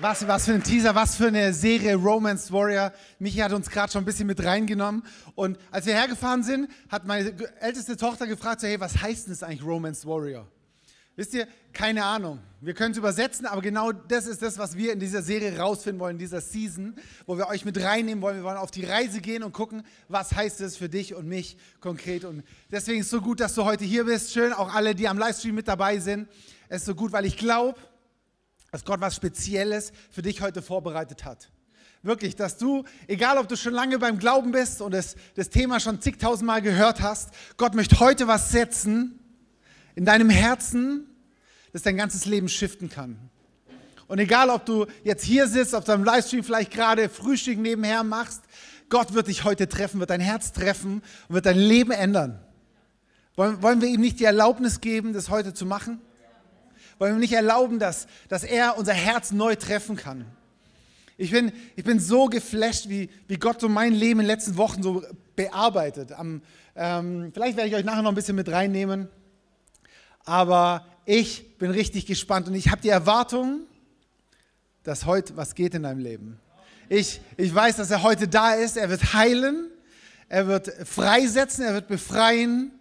was, was für ein Teaser, was für eine Serie Romance Warrior. Michi hat uns gerade schon ein bisschen mit reingenommen. Und als wir hergefahren sind, hat meine älteste Tochter gefragt, so, hey, was heißt denn das eigentlich Romance Warrior? Wisst ihr, keine Ahnung. Wir können es übersetzen, aber genau das ist das, was wir in dieser Serie rausfinden wollen, in dieser Season, wo wir euch mit reinnehmen wollen. Wir wollen auf die Reise gehen und gucken, was heißt es für dich und mich konkret. Und deswegen ist es so gut, dass du heute hier bist. Schön, auch alle, die am Livestream mit dabei sind. Es ist so gut, weil ich glaube, dass Gott was Spezielles für dich heute vorbereitet hat. Wirklich, dass du, egal ob du schon lange beim Glauben bist und das, das Thema schon zigtausendmal gehört hast, Gott möchte heute was setzen in deinem Herzen, das dein ganzes Leben shiften kann. Und egal, ob du jetzt hier sitzt, auf deinem Livestream vielleicht gerade Frühstück nebenher machst, Gott wird dich heute treffen, wird dein Herz treffen und wird dein Leben ändern. Wollen, wollen wir ihm nicht die Erlaubnis geben, das heute zu machen? Wollen wir nicht erlauben, dass, dass er unser Herz neu treffen kann? Ich bin, ich bin so geflasht, wie, wie Gott so mein Leben in den letzten Wochen so bearbeitet. Am, ähm, vielleicht werde ich euch nachher noch ein bisschen mit reinnehmen. Aber ich bin richtig gespannt und ich habe die Erwartung, dass heute was geht in deinem Leben. Ich, ich weiß, dass er heute da ist. Er wird heilen, er wird freisetzen, er wird befreien,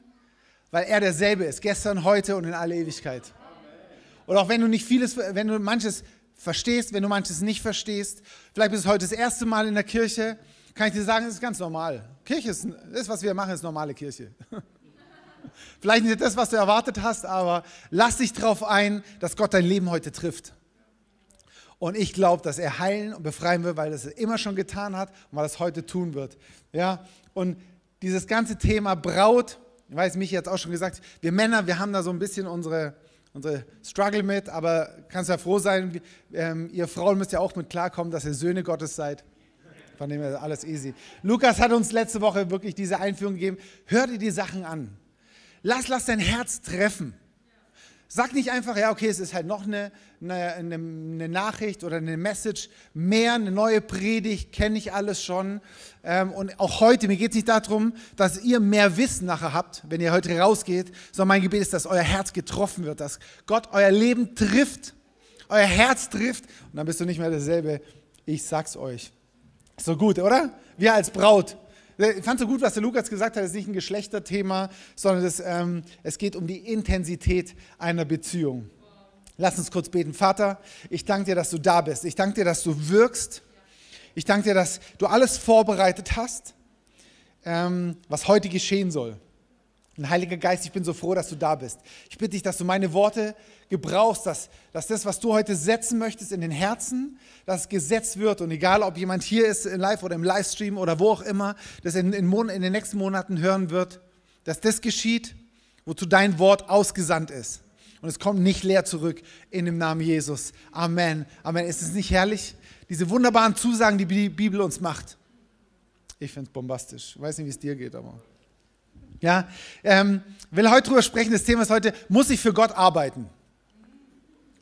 weil er derselbe ist, gestern, heute und in alle Ewigkeit. Oder auch wenn du nicht vieles, wenn du manches verstehst, wenn du manches nicht verstehst, vielleicht bist du heute das erste Mal in der Kirche, kann ich dir sagen, es ist ganz normal. Kirche ist, das, was wir machen, ist normale Kirche. Vielleicht nicht das, was du erwartet hast, aber lass dich darauf ein, dass Gott dein Leben heute trifft. Und ich glaube, dass er heilen und befreien wird, weil er es immer schon getan hat und weil er es heute tun wird. Ja? Und dieses ganze Thema Braut, ich weiß, mich jetzt auch schon gesagt, wir Männer, wir haben da so ein bisschen unsere, unsere Struggle mit, aber kannst ja froh sein, ähm, ihr Frauen müsst ja auch mit klarkommen, dass ihr Söhne Gottes seid. Von dem her alles easy. Lukas hat uns letzte Woche wirklich diese Einführung gegeben. Hör dir die Sachen an. Lass, lass dein Herz treffen. Sag nicht einfach, ja, okay, es ist halt noch eine, eine, eine Nachricht oder eine Message mehr, eine neue Predigt, kenne ich alles schon. Ähm, und auch heute, mir geht es nicht darum, dass ihr mehr Wissen nachher habt, wenn ihr heute rausgeht, sondern mein Gebet ist, dass euer Herz getroffen wird, dass Gott euer Leben trifft, euer Herz trifft und dann bist du nicht mehr derselbe. Ich sag's euch. So gut, oder? Wir als Braut. Ich fand so gut, was der Lukas gesagt hat, es ist nicht ein Geschlechterthema, sondern das, ähm, es geht um die Intensität einer Beziehung. Lass uns kurz beten. Vater, ich danke dir, dass du da bist. Ich danke dir, dass du wirkst. Ich danke dir, dass du alles vorbereitet hast, ähm, was heute geschehen soll. Und Heiliger Geist, ich bin so froh, dass du da bist. Ich bitte dich, dass du meine Worte gebrauchst, dass, dass das, was du heute setzen möchtest in den Herzen, dass gesetzt wird. Und egal, ob jemand hier ist, Live oder im Livestream oder wo auch immer, das in, in, in den nächsten Monaten hören wird, dass das geschieht, wozu dein Wort ausgesandt ist. Und es kommt nicht leer zurück in dem Namen Jesus. Amen. Amen. Ist es nicht herrlich? Diese wunderbaren Zusagen, die die Bibel uns macht. Ich finde es bombastisch. Ich weiß nicht, wie es dir geht, aber. Ja, ähm, will heute drüber sprechen. Das Thema ist heute, muss ich für Gott arbeiten?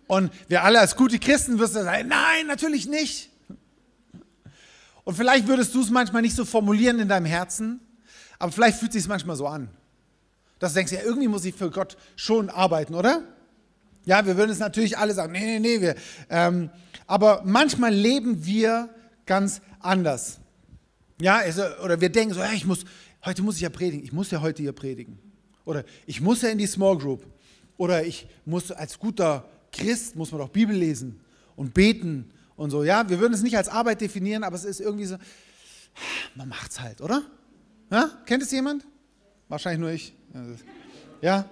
Und wir alle als gute Christen wirst sagen, nein, natürlich nicht. Und vielleicht würdest du es manchmal nicht so formulieren in deinem Herzen, aber vielleicht fühlt es sich manchmal so an. Dass du denkst, ja, irgendwie muss ich für Gott schon arbeiten, oder? Ja, wir würden es natürlich alle sagen, nee, nee, nee. Wir, ähm, aber manchmal leben wir ganz anders. Ja, also, oder wir denken so, ja, ich muss, heute muss ich ja predigen, ich muss ja heute hier predigen. Oder ich muss ja in die Small Group. Oder ich muss als guter Christ, muss man doch Bibel lesen und beten und so. Ja, wir würden es nicht als Arbeit definieren, aber es ist irgendwie so, man macht es halt, oder? Ja? Kennt es jemand? Wahrscheinlich nur ich. Ja?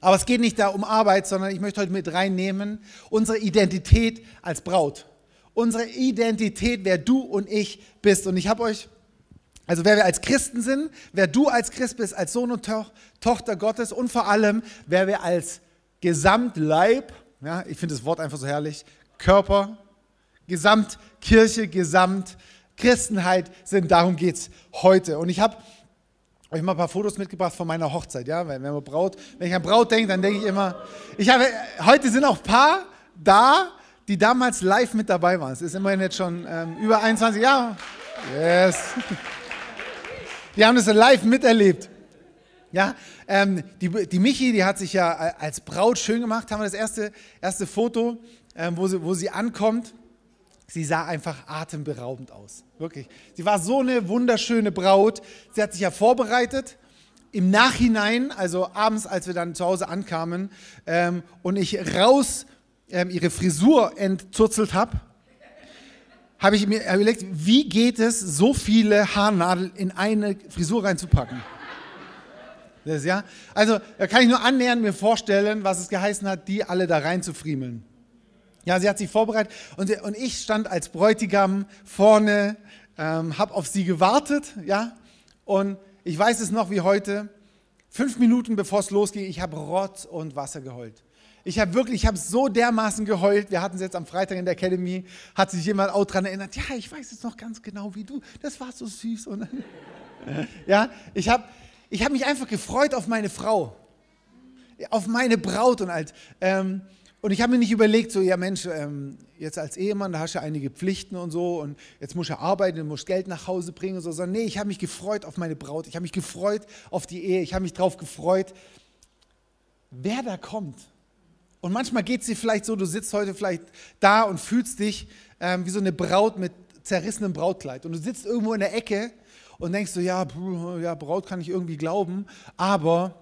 Aber es geht nicht da um Arbeit, sondern ich möchte heute mit reinnehmen, unsere Identität als Braut. Unsere Identität, wer du und ich bist. Und ich habe euch, also wer wir als Christen sind, wer du als Christ bist, als Sohn und to Tochter Gottes und vor allem, wer wir als Gesamtleib, ja, ich finde das Wort einfach so herrlich, Körper, Gesamtkirche, Gesamtchristenheit sind, darum geht es heute. Und ich habe euch mal ein paar Fotos mitgebracht von meiner Hochzeit, ja, wenn, man Braut, wenn ich an Braut denke, dann denke ich immer, ich habe, heute sind auch ein paar da, die damals live mit dabei waren. Es ist immerhin jetzt schon ähm, über 21 Jahre. Yes. Die haben das live miterlebt. Ja, ähm, die, die Michi, die hat sich ja als Braut schön gemacht, haben wir das erste, erste Foto, ähm, wo, sie, wo sie ankommt. Sie sah einfach atemberaubend aus, wirklich. Sie war so eine wunderschöne Braut. Sie hat sich ja vorbereitet. Im Nachhinein, also abends, als wir dann zu Hause ankamen ähm, und ich raus ähm, ihre Frisur entzurzelt habe, habe ich mir überlegt, wie geht es, so viele Haarnadeln in eine Frisur reinzupacken? Das, ja? Also da kann ich nur annähernd mir vorstellen, was es geheißen hat, die alle da reinzufriemeln. Ja, sie hat sich vorbereitet und, und ich stand als Bräutigam vorne, ähm, habe auf sie gewartet, ja, und ich weiß es noch wie heute, fünf Minuten bevor es losging, ich habe Rotz und Wasser geheult. Ich habe wirklich, ich habe so dermaßen geheult. Wir hatten es jetzt am Freitag in der Academy, hat sich jemand auch daran erinnert, ja, ich weiß es noch ganz genau wie du, das war so süß. Und, ja, ich habe ich hab mich einfach gefreut auf meine Frau, auf meine Braut und alt. Ähm, und ich habe mir nicht überlegt, so, ja Mensch, ähm, jetzt als Ehemann, da hast du ja einige Pflichten und so und jetzt muss ich arbeiten, du musst Geld nach Hause bringen und so, sondern nee, ich habe mich gefreut auf meine Braut, ich habe mich gefreut auf die Ehe, ich habe mich darauf gefreut, wer da kommt. Und manchmal geht es dir vielleicht so, du sitzt heute vielleicht da und fühlst dich ähm, wie so eine Braut mit zerrissenem Brautkleid und du sitzt irgendwo in der Ecke und denkst so, ja, ja, Braut kann ich irgendwie glauben, aber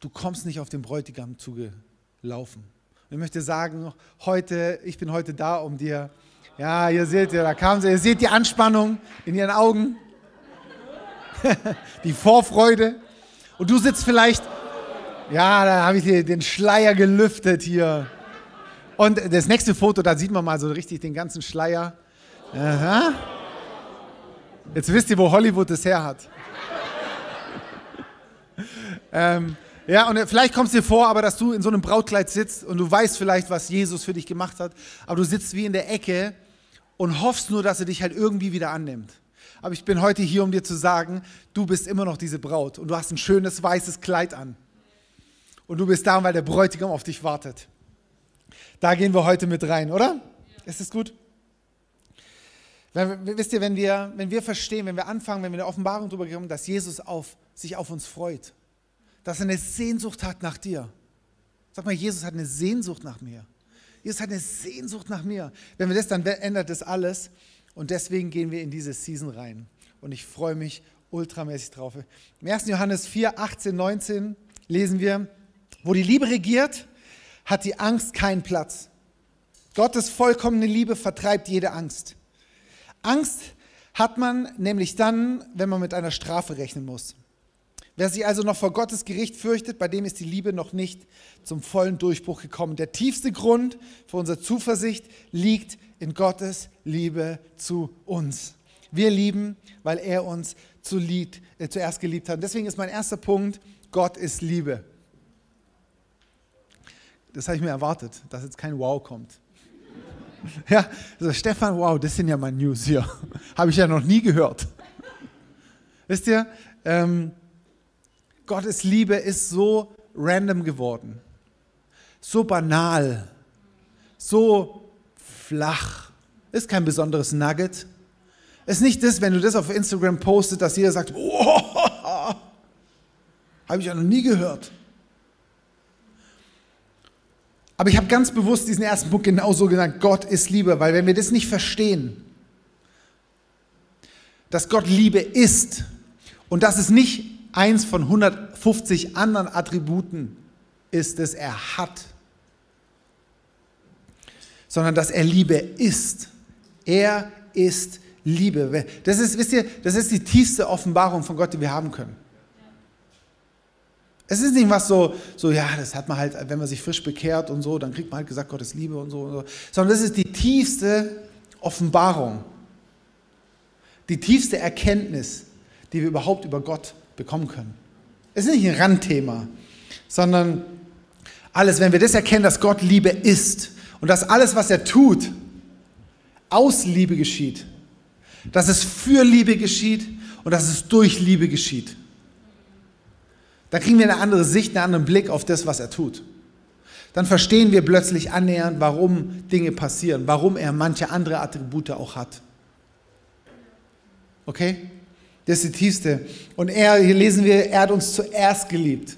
du kommst nicht auf den Bräutigam zugelaufen. Und ich möchte sagen, heute, ich bin heute da, um dir, ja, ihr seht ja, da kam sie, ihr seht die Anspannung in ihren Augen, die Vorfreude. Und du sitzt vielleicht, ja, da habe ich den Schleier gelüftet hier. Und das nächste Foto, da sieht man mal so richtig den ganzen Schleier. Aha. Jetzt wisst ihr, wo Hollywood es her hat. ähm, ja, und vielleicht kommst du dir vor, aber dass du in so einem Brautkleid sitzt und du weißt vielleicht, was Jesus für dich gemacht hat, aber du sitzt wie in der Ecke und hoffst nur, dass er dich halt irgendwie wieder annimmt. Aber ich bin heute hier, um dir zu sagen, du bist immer noch diese Braut und du hast ein schönes weißes Kleid an. Und du bist da, weil der Bräutigam auf dich wartet. Da gehen wir heute mit rein, oder? Ist es gut? Wisst ihr, wenn wir, wenn wir verstehen, wenn wir anfangen, wenn wir eine Offenbarung darüber bekommen, dass Jesus auf, sich auf uns freut, dass er eine Sehnsucht hat nach dir. Sag mal, Jesus hat eine Sehnsucht nach mir. Jesus hat eine Sehnsucht nach mir. Wenn wir das, dann ändert das alles. Und deswegen gehen wir in diese Season rein. Und ich freue mich ultramäßig drauf. Im 1. Johannes 4, 18, 19 lesen wir, wo die Liebe regiert, hat die Angst keinen Platz. Gottes vollkommene Liebe vertreibt jede Angst. Angst hat man nämlich dann, wenn man mit einer Strafe rechnen muss. Wer sich also noch vor Gottes Gericht fürchtet, bei dem ist die Liebe noch nicht zum vollen Durchbruch gekommen. Der tiefste Grund für unsere Zuversicht liegt in Gottes Liebe zu uns. Wir lieben, weil er uns zu lieb, äh, zuerst geliebt hat. deswegen ist mein erster Punkt, Gott ist Liebe. Das habe ich mir erwartet, dass jetzt kein Wow kommt. Ja, also Stefan, wow, das sind ja meine News hier. habe ich ja noch nie gehört. Wisst ihr, ähm, Gottes Liebe ist so random geworden, so banal, so flach. Ist kein besonderes Nugget. Ist nicht das, wenn du das auf Instagram postet, dass jeder sagt, oh, habe ich ja noch nie gehört. Aber ich habe ganz bewusst diesen ersten Punkt genauso genannt, Gott ist Liebe, weil wenn wir das nicht verstehen, dass Gott Liebe ist und dass es nicht eins von 150 anderen Attributen ist, das er hat, sondern dass er Liebe ist. Er ist Liebe. Das ist, wisst ihr, das ist die tiefste Offenbarung von Gott, die wir haben können. Es ist nicht was so, so, ja, das hat man halt, wenn man sich frisch bekehrt und so, dann kriegt man halt gesagt, Gott ist Liebe und so, und so. sondern das ist die tiefste Offenbarung, die tiefste Erkenntnis, die wir überhaupt über Gott bekommen können. Es ist nicht ein Randthema, sondern alles, wenn wir das erkennen, dass Gott Liebe ist und dass alles, was er tut, aus Liebe geschieht, dass es für Liebe geschieht und dass es durch Liebe geschieht. Dann kriegen wir eine andere Sicht, einen anderen Blick auf das, was er tut. Dann verstehen wir plötzlich annähernd, warum Dinge passieren, warum er manche andere Attribute auch hat. Okay? Das ist die tiefste. Und er, hier lesen wir, er hat uns zuerst geliebt.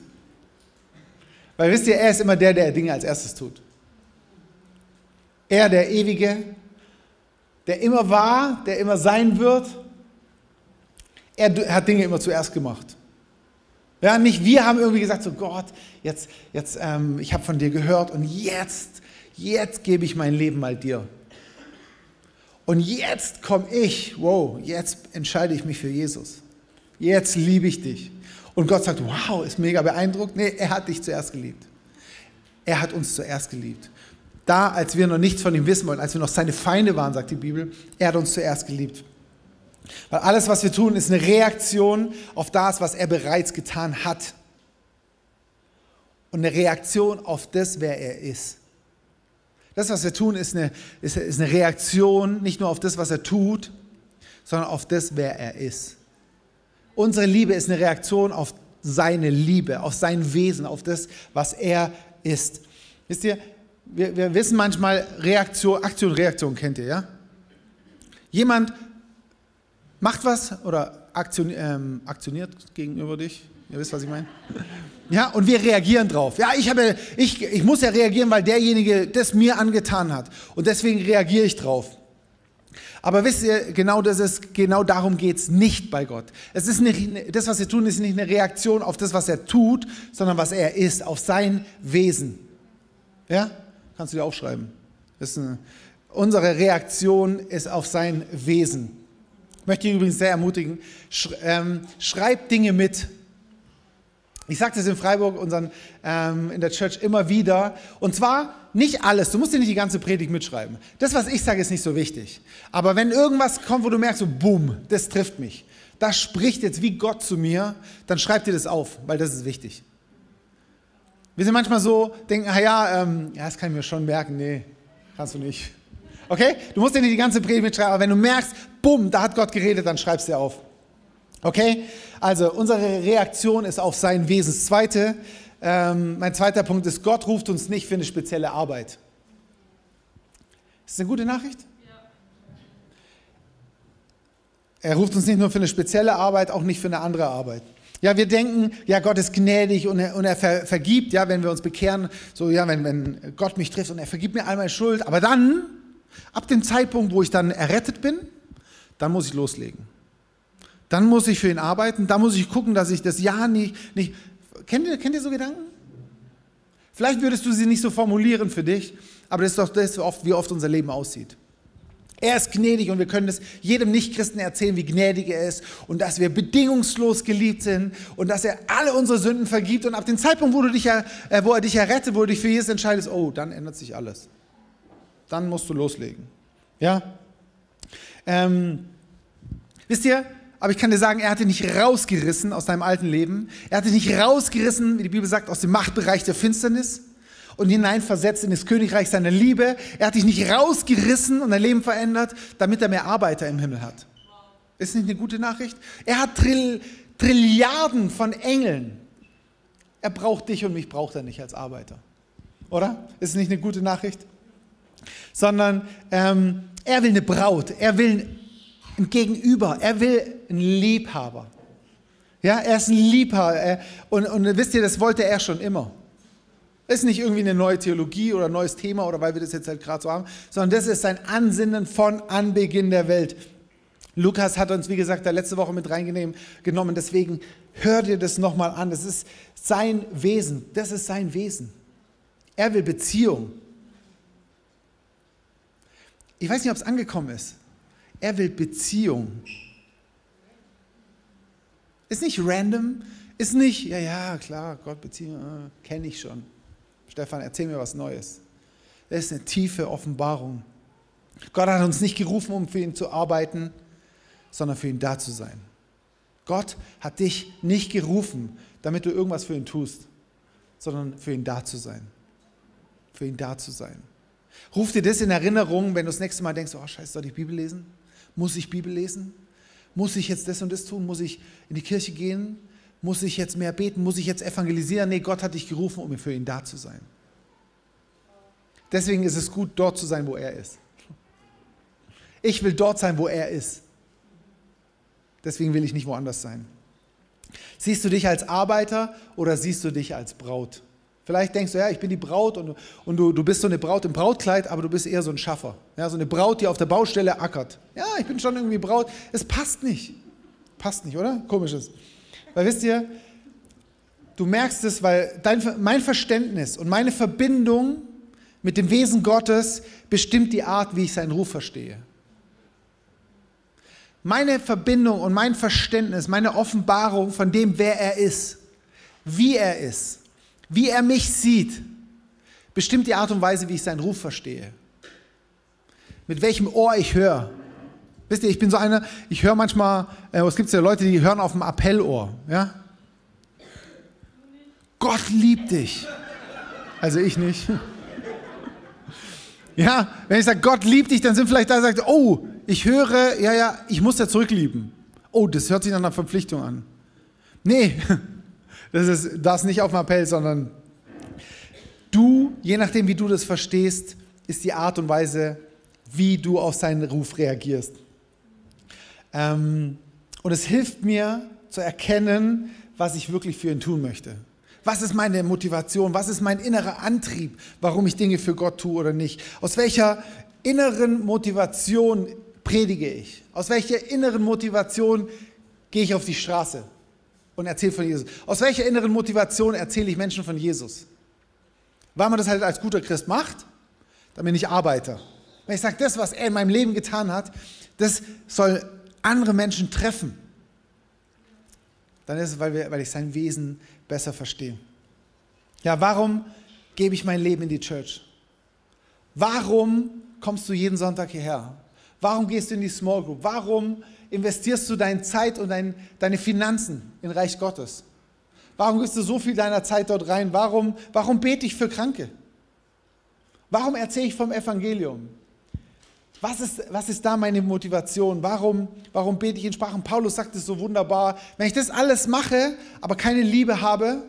Weil wisst ihr, er ist immer der, der Dinge als erstes tut. Er, der Ewige, der immer war, der immer sein wird, er hat Dinge immer zuerst gemacht. Ja, nicht wir haben irgendwie gesagt, so Gott, jetzt, jetzt, ähm, ich habe von dir gehört und jetzt, jetzt gebe ich mein Leben mal dir. Und jetzt komme ich, wow, jetzt entscheide ich mich für Jesus. Jetzt liebe ich dich. Und Gott sagt, wow, ist mega beeindruckt. Nee, er hat dich zuerst geliebt. Er hat uns zuerst geliebt. Da, als wir noch nichts von ihm wissen wollten, als wir noch seine Feinde waren, sagt die Bibel, er hat uns zuerst geliebt. Weil alles, was wir tun, ist eine Reaktion auf das, was er bereits getan hat. Und eine Reaktion auf das, wer er ist. Das, was wir tun, ist eine, ist, ist eine Reaktion nicht nur auf das, was er tut, sondern auf das, wer er ist. Unsere Liebe ist eine Reaktion auf seine Liebe, auf sein Wesen, auf das, was er ist. Wisst ihr, wir, wir wissen manchmal Reaktion, Aktion, Reaktion kennt ihr, ja? Jemand macht was oder aktion, ähm, aktioniert gegenüber dich. Ihr wisst, was ich meine? Ja, und wir reagieren drauf. Ja, ich, habe, ich, ich muss ja reagieren, weil derjenige das mir angetan hat. Und deswegen reagiere ich drauf. Aber wisst ihr, genau, das ist, genau darum geht es nicht bei Gott. Es ist nicht, das, was wir tun, ist nicht eine Reaktion auf das, was er tut, sondern was er ist, auf sein Wesen. Ja? Kannst du dir aufschreiben. Eine, unsere Reaktion ist auf sein Wesen. Ich möchte dich übrigens sehr ermutigen, ähm, schreib Dinge mit. Ich sage das in Freiburg unseren, ähm, in der Church immer wieder. Und zwar nicht alles. Du musst dir nicht die ganze Predigt mitschreiben. Das, was ich sage, ist nicht so wichtig. Aber wenn irgendwas kommt, wo du merkst, so, boom, das trifft mich. Das spricht jetzt wie Gott zu mir, dann schreib dir das auf, weil das ist wichtig. Wir sind manchmal so, denken, ah ja, ähm, ja, das kann ich mir schon merken. Nee, kannst du nicht. Okay? Du musst dir nicht die ganze Predigt mitschreiben, aber wenn du merkst, bumm, da hat Gott geredet, dann schreibst du auf. Okay? Also unsere Reaktion ist auf sein Wesen. Zweite, ähm, mein zweiter Punkt ist, Gott ruft uns nicht für eine spezielle Arbeit. Ist das eine gute Nachricht? Er ruft uns nicht nur für eine spezielle Arbeit, auch nicht für eine andere Arbeit. Ja, wir denken, ja, Gott ist gnädig und er, und er ver, vergibt, ja, wenn wir uns bekehren, so, ja, wenn, wenn Gott mich trifft und er vergibt mir all meine Schuld. Aber dann, ab dem Zeitpunkt, wo ich dann errettet bin, dann muss ich loslegen. Dann muss ich für ihn arbeiten, dann muss ich gucken, dass ich das Ja nicht, nicht kennt, ihr, kennt ihr so Gedanken? Vielleicht würdest du sie nicht so formulieren für dich, aber das ist doch das, wie oft unser Leben aussieht. Er ist gnädig und wir können es jedem Nichtchristen erzählen, wie gnädig er ist und dass wir bedingungslos geliebt sind und dass er alle unsere Sünden vergibt. Und ab dem Zeitpunkt, wo, du dich, äh, wo er dich errettet, wo du dich für Jesus entscheidest, oh, dann ändert sich alles. Dann musst du loslegen. Ja? Ähm, wisst ihr, aber ich kann dir sagen, er hat dich nicht rausgerissen aus deinem alten Leben. Er hat dich nicht rausgerissen, wie die Bibel sagt, aus dem Machtbereich der Finsternis und hineinversetzt in das Königreich seiner Liebe. Er hat dich nicht rausgerissen und dein Leben verändert, damit er mehr Arbeiter im Himmel hat. Ist nicht eine gute Nachricht? Er hat Trill, Trilliarden von Engeln. Er braucht dich und mich braucht er nicht als Arbeiter. Oder? Ist nicht eine gute Nachricht? Sondern ähm, er will eine Braut, er will ein Gegenüber, er will einen Liebhaber. Ja, er ist ein Liebhaber. Und, und wisst ihr, das wollte er schon immer. Ist nicht irgendwie eine neue Theologie oder ein neues Thema oder weil wir das jetzt halt gerade so haben, sondern das ist sein Ansinnen von Anbeginn der Welt. Lukas hat uns, wie gesagt, da letzte Woche mit reingenommen, deswegen hör dir das nochmal an. Das ist sein Wesen, das ist sein Wesen. Er will Beziehung. Ich weiß nicht, ob es angekommen ist. Er will Beziehung. Ist nicht random, ist nicht, ja, ja, klar, Gott, Beziehung, äh, kenne ich schon. Stefan, erzähl mir was Neues. Das ist eine tiefe Offenbarung. Gott hat uns nicht gerufen, um für ihn zu arbeiten, sondern für ihn da zu sein. Gott hat dich nicht gerufen, damit du irgendwas für ihn tust, sondern für ihn da zu sein. Für ihn da zu sein. Ruf dir das in Erinnerung, wenn du das nächste Mal denkst, oh scheiße, soll ich Bibel lesen? Muss ich Bibel lesen? Muss ich jetzt das und das tun? Muss ich in die Kirche gehen? Muss ich jetzt mehr beten? Muss ich jetzt evangelisieren? Nee, Gott hat dich gerufen, um für ihn da zu sein. Deswegen ist es gut, dort zu sein, wo er ist. Ich will dort sein, wo er ist. Deswegen will ich nicht woanders sein. Siehst du dich als Arbeiter oder siehst du dich als Braut? Vielleicht denkst du, ja, ich bin die Braut und, und du, du bist so eine Braut im Brautkleid, aber du bist eher so ein Schaffer. Ja, so eine Braut, die auf der Baustelle ackert. Ja, ich bin schon irgendwie Braut. Es passt nicht. Passt nicht, oder? Komisches. Weil wisst ihr, du merkst es, weil dein, mein Verständnis und meine Verbindung mit dem Wesen Gottes bestimmt die Art, wie ich seinen Ruf verstehe. Meine Verbindung und mein Verständnis, meine Offenbarung von dem, wer er ist, wie er ist, wie er mich sieht, bestimmt die Art und Weise, wie ich seinen Ruf verstehe. Mit welchem Ohr ich höre. Wisst ihr, ich bin so einer, ich höre manchmal, äh, es gibt ja Leute, die hören auf dem Appellohr. Ja? Gott liebt dich. Also ich nicht. Ja, wenn ich sage, Gott liebt dich, dann sind vielleicht da, sagt, oh, ich höre, ja, ja, ich muss ja zurücklieben. Oh, das hört sich nach einer Verpflichtung an. Nee, das ist das nicht auf dem Appell, sondern du, je nachdem, wie du das verstehst, ist die Art und Weise, wie du auf seinen Ruf reagierst. Ähm, und es hilft mir zu erkennen, was ich wirklich für ihn tun möchte. Was ist meine Motivation? Was ist mein innerer Antrieb, warum ich Dinge für Gott tue oder nicht? Aus welcher inneren Motivation predige ich? Aus welcher inneren Motivation gehe ich auf die Straße und erzähle von Jesus? Aus welcher inneren Motivation erzähle ich Menschen von Jesus? Weil man das halt als guter Christ macht, dann bin ich Arbeiter. Wenn ich sage, das, was er in meinem Leben getan hat, das soll andere Menschen treffen, dann ist es, weil, wir, weil ich sein Wesen besser verstehen. Ja, warum gebe ich mein Leben in die Church? Warum kommst du jeden Sonntag hierher? Warum gehst du in die Small Group? Warum investierst du deine Zeit und dein, deine Finanzen in Reich Gottes? Warum gibst du so viel deiner Zeit dort rein? Warum, warum bete ich für Kranke? Warum erzähle ich vom Evangelium? Was ist, was ist da meine Motivation? Warum, warum bete ich in Sprachen? Paulus sagt es so wunderbar. Wenn ich das alles mache, aber keine Liebe habe,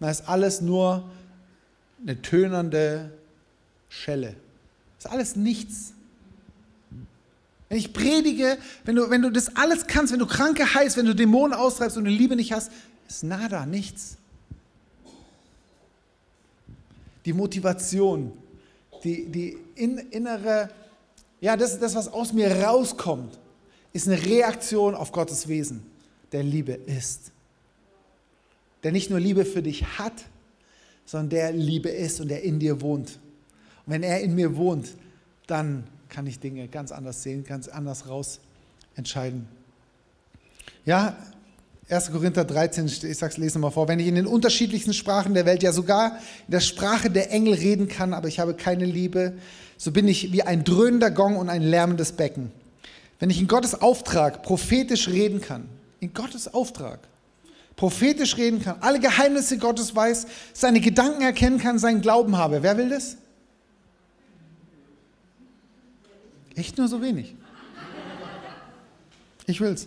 dann ist alles nur eine tönernde Schelle. Das ist alles nichts. Wenn ich predige, wenn du, wenn du das alles kannst, wenn du Kranke heißt, wenn du Dämonen austreibst und die Liebe nicht hast, ist nada, nichts. Die Motivation, die, die in, innere ja, das das, was aus mir rauskommt, ist eine Reaktion auf Gottes Wesen, der Liebe ist. Der nicht nur Liebe für dich hat, sondern der Liebe ist und der in dir wohnt. Und wenn er in mir wohnt, dann kann ich Dinge ganz anders sehen, ganz anders raus entscheiden. Ja, 1. Korinther 13, ich sag's, lese mal vor. Wenn ich in den unterschiedlichsten Sprachen der Welt, ja sogar in der Sprache der Engel reden kann, aber ich habe keine Liebe, so bin ich wie ein dröhnender Gong und ein lärmendes Becken. Wenn ich in Gottes Auftrag prophetisch reden kann, in Gottes Auftrag, prophetisch reden kann, alle Geheimnisse Gottes weiß, seine Gedanken erkennen kann, seinen Glauben habe, wer will das? Echt nur so wenig. Ich will's.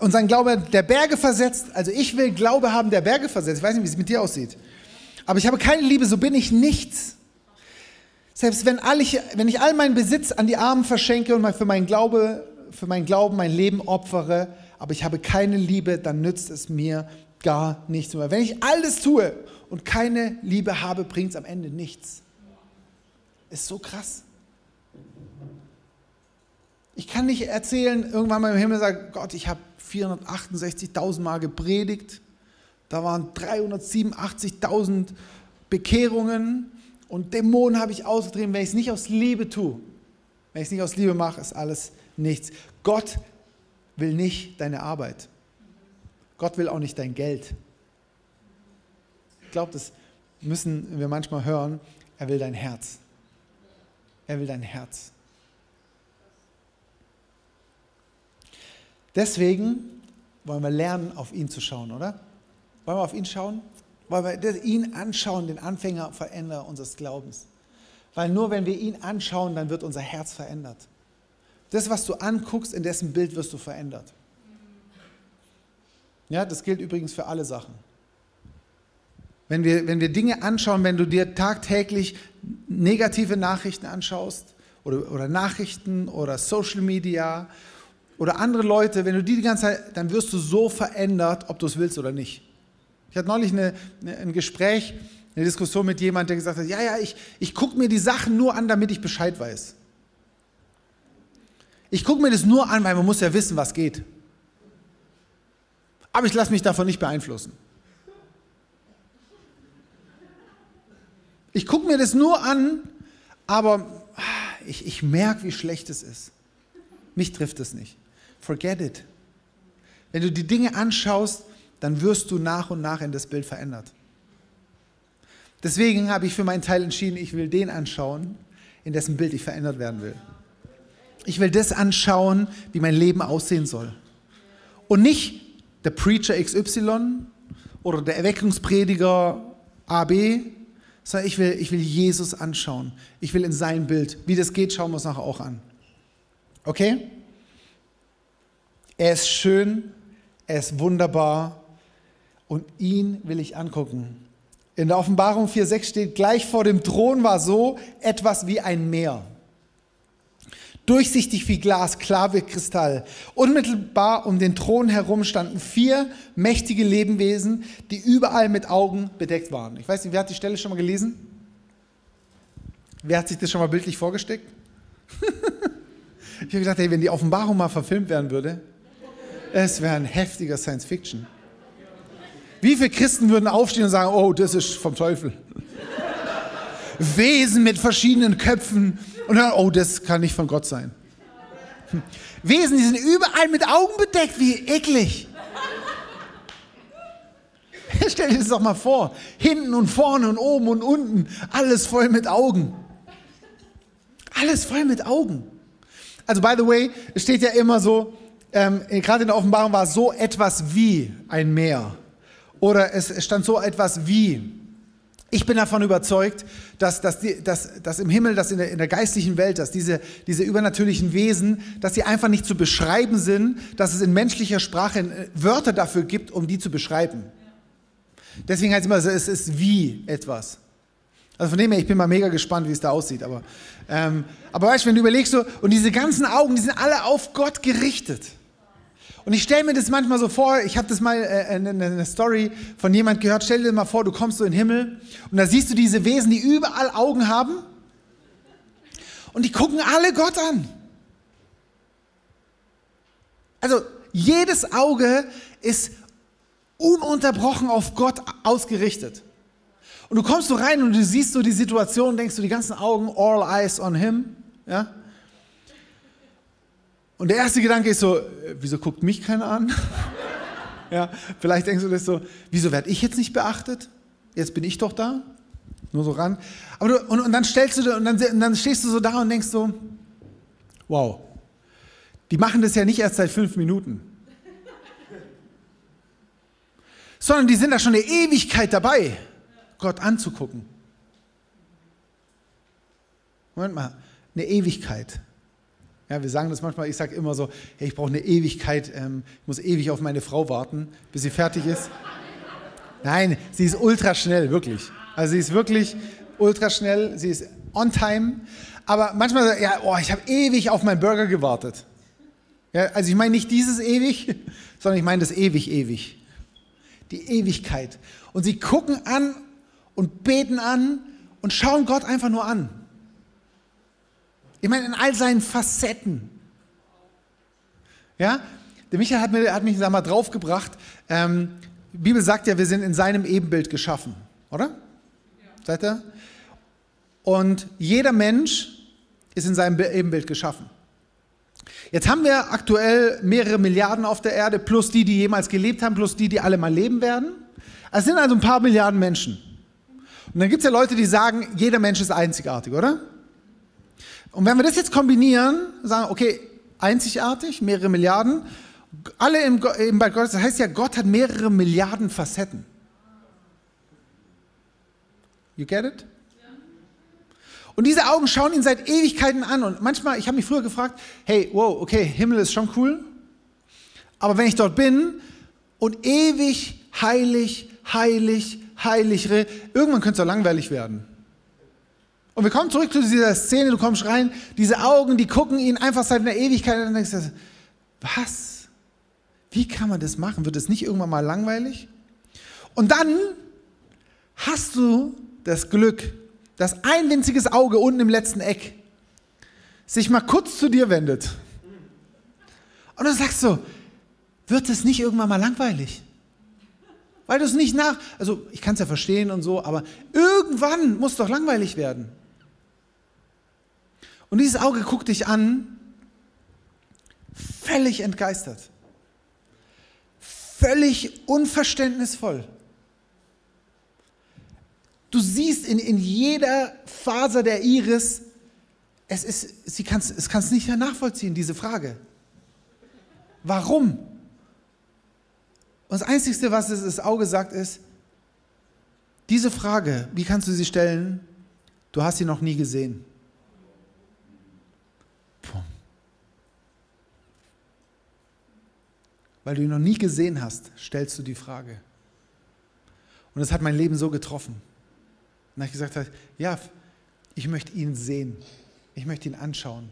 Und sein Glaube der Berge versetzt, also ich will Glaube haben, der Berge versetzt. Ich weiß nicht, wie es mit dir aussieht. Aber ich habe keine Liebe, so bin ich nichts. Selbst wenn, all ich, wenn ich all meinen Besitz an die Armen verschenke und für meinen, Glaube, für meinen Glauben mein Leben opfere, aber ich habe keine Liebe, dann nützt es mir gar nichts mehr. Wenn ich alles tue und keine Liebe habe, bringt es am Ende nichts. Ist so krass. Ich kann nicht erzählen, irgendwann mal im Himmel sagt, Gott, ich habe 468.000 Mal gepredigt, da waren 387.000 Bekehrungen und Dämonen habe ich ausgetrieben, wenn ich es nicht aus Liebe tue. Wenn ich es nicht aus Liebe mache, ist alles nichts. Gott will nicht deine Arbeit. Gott will auch nicht dein Geld. Ich glaube, das müssen wir manchmal hören. Er will dein Herz. Er will dein Herz. Deswegen wollen wir lernen, auf ihn zu schauen, oder? Wollen wir auf ihn schauen? Wollen wir ihn anschauen, den Anfänger, Veränderer unseres Glaubens? Weil nur wenn wir ihn anschauen, dann wird unser Herz verändert. Das, was du anguckst, in dessen Bild wirst du verändert. Ja, das gilt übrigens für alle Sachen. Wenn wir, wenn wir Dinge anschauen, wenn du dir tagtäglich negative Nachrichten anschaust oder, oder Nachrichten oder Social Media oder andere Leute, wenn du die die ganze Zeit, dann wirst du so verändert, ob du es willst oder nicht. Ich hatte neulich eine, eine, ein Gespräch, eine Diskussion mit jemandem, der gesagt hat, ja, ja, ich, ich gucke mir die Sachen nur an, damit ich Bescheid weiß. Ich gucke mir das nur an, weil man muss ja wissen, was geht. Aber ich lasse mich davon nicht beeinflussen. Ich gucke mir das nur an, aber ich, ich merke, wie schlecht es ist. Mich trifft es nicht. Forget it. Wenn du die Dinge anschaust, dann wirst du nach und nach in das Bild verändert. Deswegen habe ich für meinen Teil entschieden, ich will den anschauen, in dessen Bild ich verändert werden will. Ich will das anschauen, wie mein Leben aussehen soll. Und nicht der Preacher XY oder der Erweckungsprediger AB, sondern ich will, ich will Jesus anschauen. Ich will in sein Bild. Wie das geht, schauen wir uns nachher auch an. Okay? Er ist schön, er ist wunderbar und ihn will ich angucken. In der Offenbarung 4,6 steht, gleich vor dem Thron war so etwas wie ein Meer durchsichtig wie Glas, klar wie Kristall. Unmittelbar um den Thron herum standen vier mächtige Lebewesen, die überall mit Augen bedeckt waren. Ich weiß nicht, wer hat die Stelle schon mal gelesen? Wer hat sich das schon mal bildlich vorgesteckt? ich habe gedacht, hey, wenn die Offenbarung mal verfilmt werden würde, es wäre ein heftiger Science Fiction. Wie viele Christen würden aufstehen und sagen, oh, das ist vom Teufel? Wesen mit verschiedenen Köpfen, und dann, oh, das kann nicht von Gott sein. Hm. Wesen, die sind überall mit Augen bedeckt, wie eklig. Stell dir das doch mal vor. Hinten und vorne und oben und unten, alles voll mit Augen. Alles voll mit Augen. Also, by the way, es steht ja immer so, ähm, gerade in der Offenbarung war so etwas wie ein Meer. Oder es stand so etwas wie. Ich bin davon überzeugt, dass, dass, die, dass, dass im Himmel, dass in der, in der geistlichen Welt, dass diese, diese übernatürlichen Wesen, dass sie einfach nicht zu beschreiben sind, dass es in menschlicher Sprache äh, Wörter dafür gibt, um die zu beschreiben. Deswegen heißt es immer, es ist wie etwas. Also von dem her, ich bin mal mega gespannt, wie es da aussieht. Aber, ähm, aber weißt du, wenn du überlegst, so, und diese ganzen Augen, die sind alle auf Gott gerichtet. Und ich stelle mir das manchmal so vor, ich habe das mal äh, in einer Story von jemand gehört, stell dir mal vor, du kommst so in den Himmel und da siehst du diese Wesen, die überall Augen haben und die gucken alle Gott an. Also jedes Auge ist ununterbrochen auf Gott ausgerichtet. Und du kommst so rein und du siehst so die Situation, denkst du, die ganzen Augen, all eyes on him, ja? Und der erste Gedanke ist so, äh, wieso guckt mich keiner an? ja, vielleicht denkst du das so, wieso werde ich jetzt nicht beachtet? Jetzt bin ich doch da. Nur so ran. Aber du, und, und dann stellst du und dann, und dann stehst du so da und denkst so, wow, die machen das ja nicht erst seit fünf Minuten. Sondern die sind da schon eine Ewigkeit dabei, Gott anzugucken. Moment mal, eine Ewigkeit. Ja, wir sagen das manchmal, ich sage immer so, hey, ich brauche eine Ewigkeit, ähm, ich muss ewig auf meine Frau warten, bis sie fertig ist. Nein, sie ist ultra schnell, wirklich. Also sie ist wirklich ultra schnell, sie ist on time. Aber manchmal, ja, oh, ich habe ewig auf meinen Burger gewartet. Ja, also ich meine nicht dieses ewig, sondern ich meine das ewig, ewig. Die Ewigkeit. Und sie gucken an und beten an und schauen Gott einfach nur an. Ich meine, in all seinen Facetten. Ja, der Michael hat, mir, hat mich sag mal draufgebracht. Ähm, die Bibel sagt ja, wir sind in seinem Ebenbild geschaffen, oder? Ja. Seid ihr? Und jeder Mensch ist in seinem Ebenbild geschaffen. Jetzt haben wir aktuell mehrere Milliarden auf der Erde, plus die, die jemals gelebt haben, plus die, die alle mal leben werden. Es sind also ein paar Milliarden Menschen. Und dann gibt es ja Leute, die sagen, jeder Mensch ist einzigartig, oder? Und wenn wir das jetzt kombinieren, sagen, okay, einzigartig, mehrere Milliarden, alle im, im bei Gott, das heißt ja, Gott hat mehrere Milliarden Facetten. You get it? Und diese Augen schauen ihn seit Ewigkeiten an. Und manchmal, ich habe mich früher gefragt, hey, wow, okay, Himmel ist schon cool. Aber wenn ich dort bin und ewig, heilig, heilig, heilig, irgendwann könnte es auch langweilig werden. Und wir kommen zurück zu dieser Szene, du kommst rein, diese Augen, die gucken ihn einfach seit einer Ewigkeit an und denkst, was? Wie kann man das machen? Wird es nicht irgendwann mal langweilig? Und dann hast du das Glück, dass ein winziges Auge unten im letzten Eck sich mal kurz zu dir wendet. Und dann sagst du, wird es nicht irgendwann mal langweilig? Weil du es nicht nach, also ich kann es ja verstehen und so, aber irgendwann muss es doch langweilig werden. Und dieses Auge guckt dich an, völlig entgeistert, völlig unverständnisvoll. Du siehst in, in jeder Faser der Iris, es, ist, sie kann's, es kann es nicht nachvollziehen, diese Frage. Warum? Und das Einzige, was das Auge sagt, ist, diese Frage, wie kannst du sie stellen? Du hast sie noch nie gesehen. Weil du ihn noch nie gesehen hast, stellst du die Frage. Und das hat mein Leben so getroffen. Und ich gesagt habe, ja, ich möchte ihn sehen, ich möchte ihn anschauen.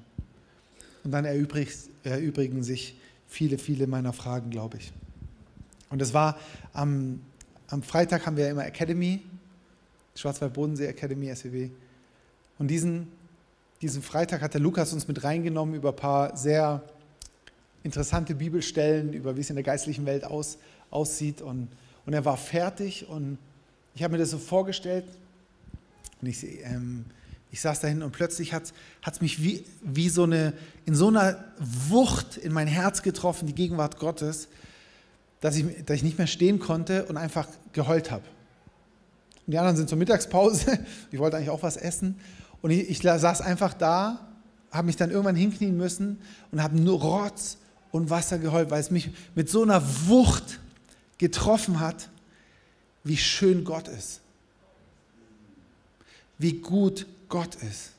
Und dann erübrigen sich viele, viele meiner Fragen, glaube ich. Und es war am, am Freitag haben wir immer Academy, Schwarzwald-Bodensee Academy, SWW. Und diesen, diesen Freitag hat der Lukas uns mit reingenommen über ein paar sehr interessante Bibelstellen, über wie es in der geistlichen Welt aus, aussieht. Und, und er war fertig und ich habe mir das so vorgestellt, und ich, ähm, ich saß da hinten und plötzlich hat es mich wie, wie so eine, in so einer Wucht in mein Herz getroffen, die Gegenwart Gottes, dass ich, dass ich nicht mehr stehen konnte und einfach geheult habe. Und die anderen sind zur Mittagspause, ich wollte eigentlich auch was essen. Und ich, ich saß einfach da, habe mich dann irgendwann hinknien müssen und habe nur Rotz und Wasser geheult, weil es mich mit so einer Wucht getroffen hat, wie schön Gott ist wie gut Gott ist.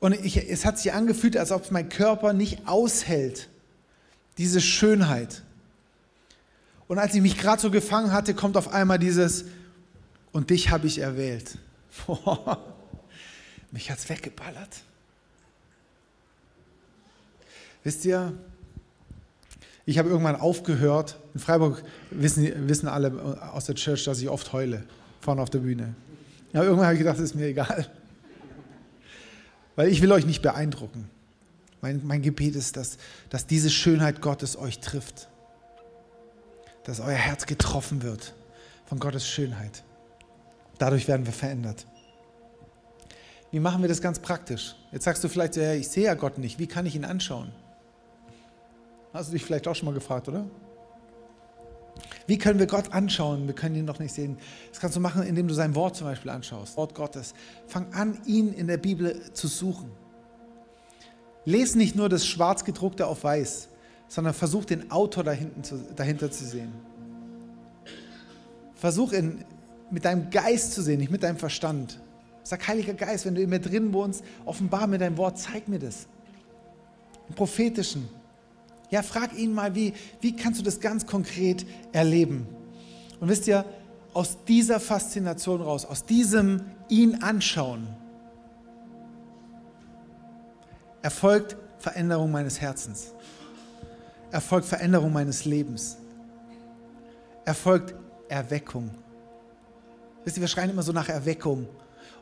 Und ich, es hat sich angefühlt, als ob mein Körper nicht aushält, diese Schönheit. Und als ich mich gerade so gefangen hatte, kommt auf einmal dieses, und dich habe ich erwählt. Mich hat es weggeballert. Wisst ihr, ich habe irgendwann aufgehört. In Freiburg wissen, wissen alle aus der Church, dass ich oft heule, vorne auf der Bühne. Ja, irgendwann habe ich gedacht, das ist mir egal. Weil ich will euch nicht beeindrucken. Mein, mein Gebet ist, dass, dass diese Schönheit Gottes euch trifft. Dass euer Herz getroffen wird von Gottes Schönheit. Dadurch werden wir verändert. Wie machen wir das ganz praktisch? Jetzt sagst du vielleicht, ja, ich sehe ja Gott nicht. Wie kann ich ihn anschauen? Hast du dich vielleicht auch schon mal gefragt, oder? Wie können wir Gott anschauen? Wir können ihn noch nicht sehen. Das kannst du machen, indem du sein Wort zum Beispiel anschaust. Wort Gottes. Fang an, ihn in der Bibel zu suchen. Lies nicht nur das Schwarzgedruckte auf Weiß, sondern versuch den Autor zu, dahinter zu sehen. Versuch ihn mit deinem Geist zu sehen, nicht mit deinem Verstand. Sag, Heiliger Geist, wenn du in mir drin wohnst, offenbar mir dein Wort, zeig mir das. Im Prophetischen, ja, frag ihn mal, wie, wie kannst du das ganz konkret erleben? Und wisst ihr, aus dieser Faszination raus, aus diesem ihn anschauen, erfolgt Veränderung meines Herzens, erfolgt Veränderung meines Lebens, erfolgt Erweckung. Wisst ihr, wir schreien immer so nach Erweckung.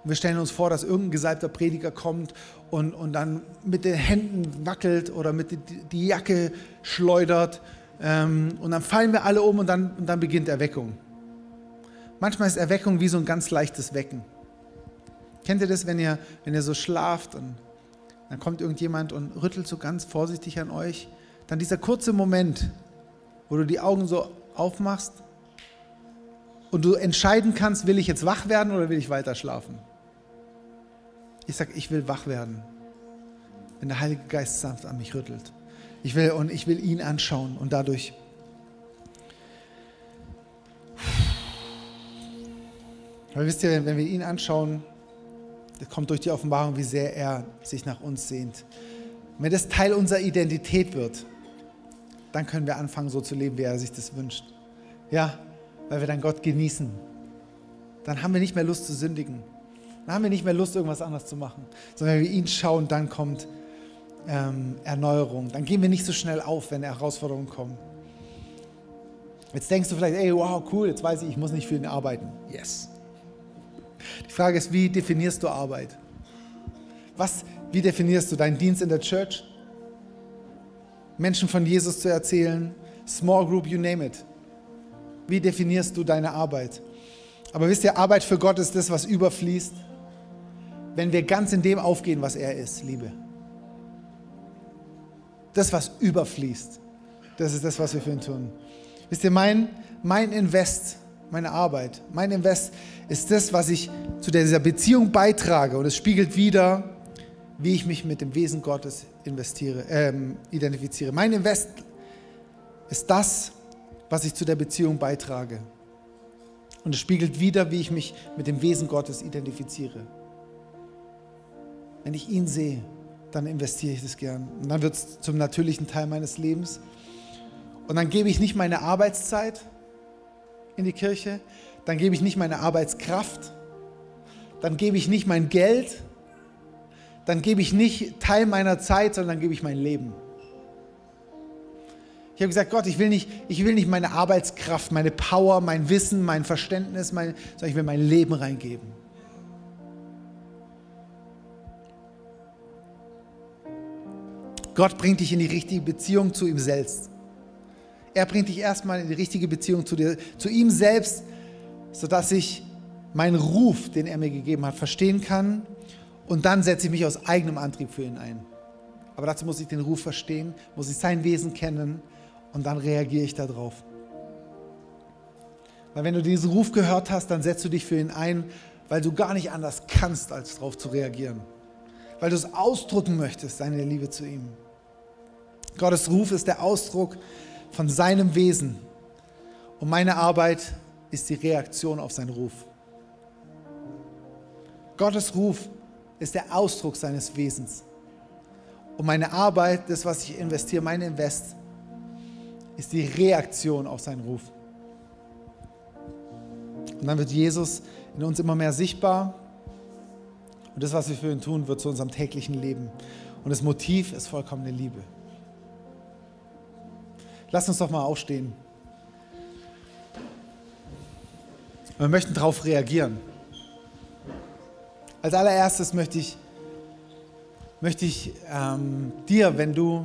Und wir stellen uns vor, dass irgendein gesalbter Prediger kommt und, und dann mit den Händen wackelt oder mit die, die Jacke schleudert. Ähm, und dann fallen wir alle um und dann, und dann beginnt Erweckung. manchmal ist Erweckung wie so ein ganz leichtes Wecken. Kennt ihr das, wenn ihr, wenn ihr so schlaft und dann kommt irgendjemand und rüttelt so ganz vorsichtig an euch? Dann dieser kurze Moment, wo du die Augen so aufmachst und du entscheiden kannst, will ich jetzt wach werden oder will ich weiter schlafen? Ich sage, ich will wach werden, wenn der Heilige Geist sanft an mich rüttelt. Ich will und ich will ihn anschauen und dadurch Weil wisst ihr, wenn wir ihn anschauen, das kommt durch die Offenbarung, wie sehr er sich nach uns sehnt. Wenn das Teil unserer Identität wird, dann können wir anfangen, so zu leben, wie er sich das wünscht. Ja, weil wir dann Gott genießen. Dann haben wir nicht mehr Lust zu sündigen. Dann haben wir nicht mehr Lust, irgendwas anderes zu machen. Sondern wenn wir ihn schauen, dann kommt ähm, Erneuerung. Dann gehen wir nicht so schnell auf, wenn Herausforderungen kommen. Jetzt denkst du vielleicht, ey, wow, cool, jetzt weiß ich, ich muss nicht für ihn arbeiten. Yes. Die Frage ist, wie definierst du Arbeit? Was, wie definierst du deinen Dienst in der Church? Menschen von Jesus zu erzählen, Small Group, you name it. Wie definierst du deine Arbeit? Aber wisst ihr, Arbeit für Gott ist das, was überfließt, wenn wir ganz in dem aufgehen, was er ist, Liebe. Das, was überfließt, das ist das, was wir für ihn tun. Wisst ihr, mein, mein Invest meine Arbeit. Mein Invest ist das, was ich zu dieser Beziehung beitrage und es spiegelt wieder, wie ich mich mit dem Wesen Gottes investiere, ähm, identifiziere. Mein Invest ist das, was ich zu der Beziehung beitrage. Und es spiegelt wieder, wie ich mich mit dem Wesen Gottes identifiziere. Wenn ich ihn sehe, dann investiere ich das gern. Und dann wird es zum natürlichen Teil meines Lebens. Und dann gebe ich nicht meine Arbeitszeit, in die Kirche, dann gebe ich nicht meine Arbeitskraft, dann gebe ich nicht mein Geld, dann gebe ich nicht Teil meiner Zeit, sondern dann gebe ich mein Leben. Ich habe gesagt, Gott, ich will, nicht, ich will nicht meine Arbeitskraft, meine Power, mein Wissen, mein Verständnis, mein, sondern ich will mein Leben reingeben. Gott bringt dich in die richtige Beziehung zu ihm selbst. Er bringt dich erstmal in die richtige Beziehung zu, dir, zu ihm selbst, sodass ich meinen Ruf, den er mir gegeben hat, verstehen kann. Und dann setze ich mich aus eigenem Antrieb für ihn ein. Aber dazu muss ich den Ruf verstehen, muss ich sein Wesen kennen und dann reagiere ich darauf. Weil wenn du diesen Ruf gehört hast, dann setzt du dich für ihn ein, weil du gar nicht anders kannst, als darauf zu reagieren. Weil du es ausdrücken möchtest, deine Liebe zu ihm. Gottes Ruf ist der Ausdruck von seinem Wesen. Und meine Arbeit ist die Reaktion auf seinen Ruf. Gottes Ruf ist der Ausdruck seines Wesens. Und meine Arbeit, das, was ich investiere, mein Invest, ist die Reaktion auf seinen Ruf. Und dann wird Jesus in uns immer mehr sichtbar. Und das, was wir für ihn tun, wird zu unserem täglichen Leben. Und das Motiv ist vollkommene Liebe. Lass uns doch mal aufstehen. Wir möchten darauf reagieren. Als allererstes möchte ich, möchte ich ähm, dir, wenn du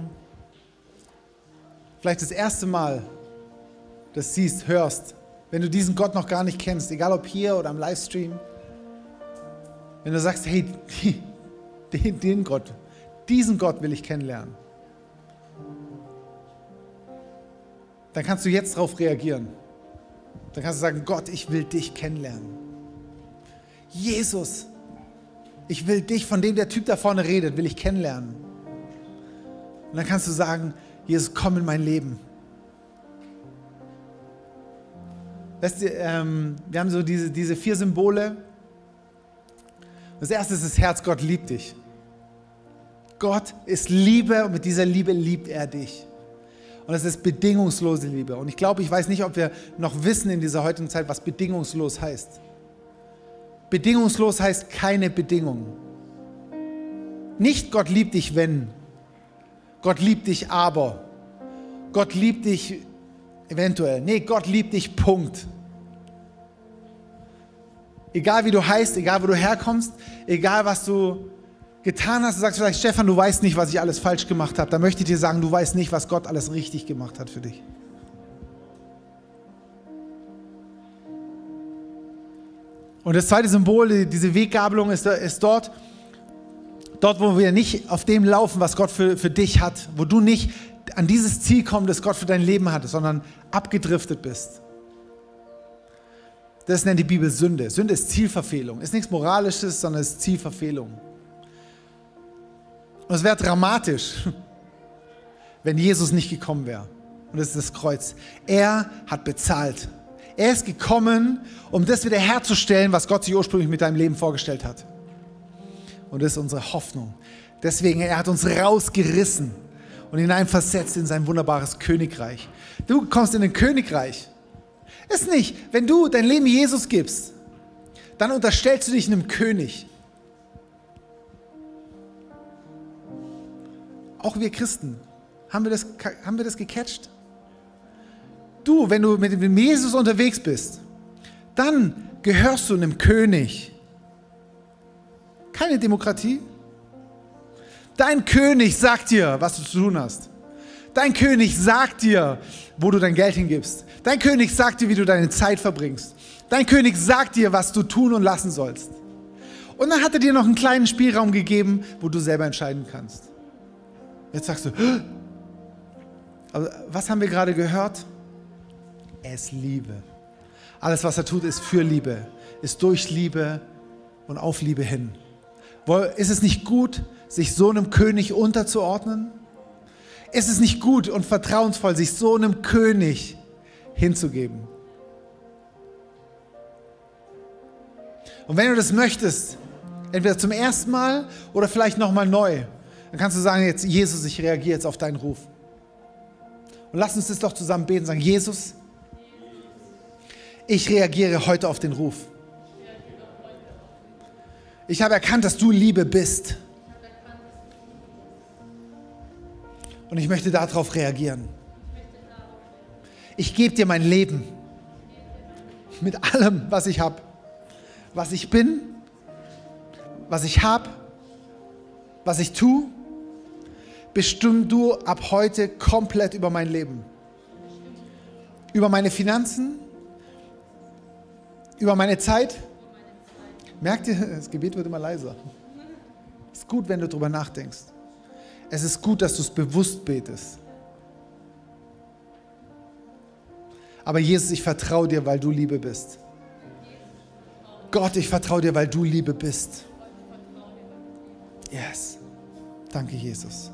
vielleicht das erste Mal das siehst, hörst, wenn du diesen Gott noch gar nicht kennst, egal ob hier oder am Livestream, wenn du sagst, hey, den, den Gott, diesen Gott will ich kennenlernen dann kannst du jetzt darauf reagieren. Dann kannst du sagen, Gott, ich will dich kennenlernen. Jesus, ich will dich, von dem der Typ da vorne redet, will ich kennenlernen. Und dann kannst du sagen, Jesus, komm in mein Leben. Weißt du, ähm, wir haben so diese, diese vier Symbole. Das erste ist das Herz, Gott liebt dich. Gott ist Liebe und mit dieser Liebe liebt er dich. Und es ist bedingungslose Liebe. Und ich glaube, ich weiß nicht, ob wir noch wissen in dieser heutigen Zeit, was bedingungslos heißt. Bedingungslos heißt keine Bedingung. Nicht Gott liebt dich, wenn. Gott liebt dich aber. Gott liebt dich eventuell. Nee, Gott liebt dich, Punkt. Egal wie du heißt, egal wo du herkommst, egal was du getan hast, du sagst vielleicht, Stefan, du weißt nicht, was ich alles falsch gemacht habe, dann möchte ich dir sagen, du weißt nicht, was Gott alles richtig gemacht hat für dich. Und das zweite Symbol, diese Weggabelung, ist, ist dort, dort, wo wir nicht auf dem laufen, was Gott für, für dich hat, wo du nicht an dieses Ziel kommst, das Gott für dein Leben hatte, sondern abgedriftet bist. Das nennt die Bibel Sünde. Sünde ist Zielverfehlung. Ist nichts Moralisches, sondern ist Zielverfehlung. Und es wäre dramatisch, wenn Jesus nicht gekommen wäre. Und das ist das Kreuz. Er hat bezahlt. Er ist gekommen, um das wiederherzustellen, was Gott sich ursprünglich mit deinem Leben vorgestellt hat. Und das ist unsere Hoffnung. Deswegen, er hat uns rausgerissen und hineinversetzt in sein wunderbares Königreich. Du kommst in ein Königreich. Ist nicht, wenn du dein Leben Jesus gibst, dann unterstellst du dich einem König. Auch wir Christen, haben wir das, haben wir das gecatcht? Du, wenn du mit dem Jesus unterwegs bist, dann gehörst du einem König. Keine Demokratie. Dein König sagt dir, was du zu tun hast. Dein König sagt dir, wo du dein Geld hingibst. Dein König sagt dir, wie du deine Zeit verbringst. Dein König sagt dir, was du tun und lassen sollst. Und dann hat er dir noch einen kleinen Spielraum gegeben, wo du selber entscheiden kannst. Jetzt sagst du, aber was haben wir gerade gehört? Er ist Liebe. Alles, was er tut, ist für Liebe, ist durch Liebe und auf Liebe hin. Ist es nicht gut, sich so einem König unterzuordnen? Ist es nicht gut und vertrauensvoll, sich so einem König hinzugeben? Und wenn du das möchtest, entweder zum ersten Mal oder vielleicht nochmal neu, dann kannst du sagen, jetzt Jesus, ich reagiere jetzt auf deinen Ruf. Und lass uns das doch zusammen beten, sagen, Jesus, ich reagiere heute auf den Ruf. Ich habe erkannt, dass du Liebe bist. Und ich möchte darauf reagieren. Ich gebe dir mein Leben mit allem, was ich habe, was ich bin, was ich habe, was ich tue. Bestimm du ab heute komplett über mein Leben, über meine Finanzen, über meine Zeit. Merkt ihr, das Gebet wird immer leiser. Es ist gut, wenn du darüber nachdenkst. Es ist gut, dass du es bewusst betest. Aber Jesus, ich vertraue dir, weil du Liebe bist. Gott, ich vertraue dir, weil du Liebe bist. Yes. Danke, Jesus.